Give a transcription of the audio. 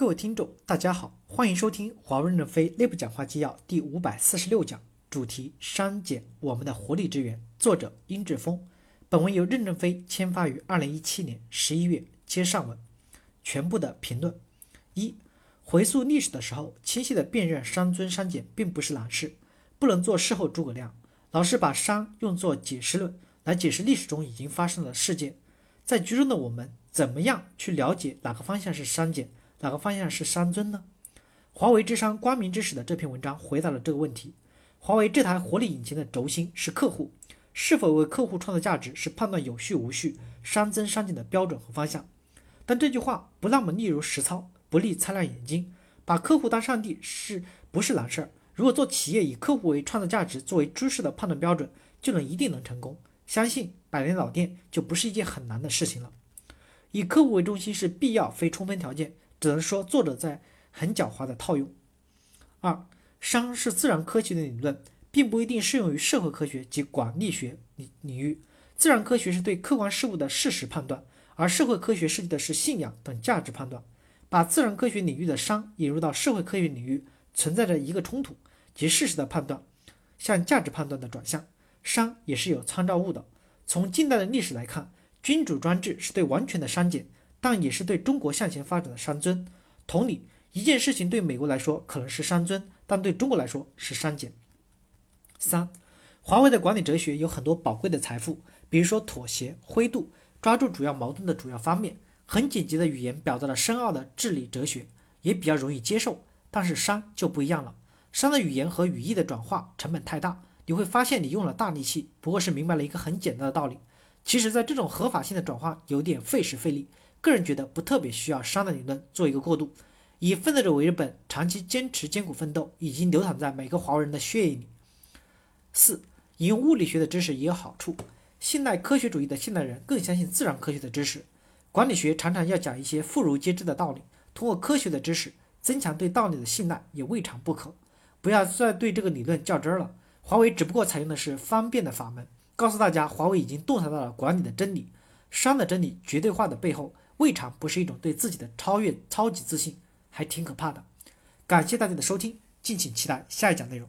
各位听众，大家好，欢迎收听华为任正非内部讲话纪要第五百四十六讲，主题：删减我们的活力之源。作者：殷志峰。本文由任正非签发于二零一七年十一月。接上文，全部的评论：一、回溯历史的时候，清晰的辨认删尊删减并不是难事，不能做事后诸葛亮，老是把删用作解释论来解释历史中已经发生的事件。在局中的我们，怎么样去了解哪个方向是删减？哪个方向是三尊呢？华为之商光明之始的这篇文章回答了这个问题。华为这台活力引擎的轴心是客户，是否为客户创造价值是判断有序无序、熵增熵减的标准和方向。但这句话不那么易如实操，不利擦亮眼睛。把客户当上帝是不是难事儿？如果做企业以客户为创造价值作为诸事的判断标准，就能一定能成功。相信百年老店就不是一件很难的事情了。以客户为中心是必要非充分条件。只能说作者在很狡猾的套用。二，商是自然科学的理论，并不一定适用于社会科学及管理学领领域。自然科学是对客观事物的事实判断，而社会科学涉及的是信仰等价值判断。把自然科学领域的商引入到社会科学领域，存在着一个冲突，即事实的判断向价值判断的转向。商也是有参照物的。从近代的历史来看，君主专制是对完全的删减。但也是对中国向前发展的商尊。同理，一件事情对美国来说可能是商尊，但对中国来说是商减。三，华为的管理哲学有很多宝贵的财富，比如说妥协、灰度，抓住主要矛盾的主要方面，很简洁的语言表达了深奥的治理哲学，也比较容易接受。但是商就不一样了，商的语言和语义的转化成本太大，你会发现你用了大力气，不过是明白了一个很简单的道理。其实，在这种合法性的转化有点费时费力。个人觉得不特别需要商的理论做一个过渡，以奋斗者为本，长期坚持艰苦奋斗，已经流淌在每个华为人的血液里。四，引用物理学的知识也有好处。现代科学主义的现代人更相信自然科学的知识，管理学常常要讲一些妇孺皆知的道理，通过科学的知识增强对道理的信赖也未尝不可。不要再对这个理论较真了，华为只不过采用的是方便的法门，告诉大家华为已经洞察到了管理的真理，商的真理绝对化的背后。未尝不是一种对自己的超越、超级自信，还挺可怕的。感谢大家的收听，敬请期待下一讲内容。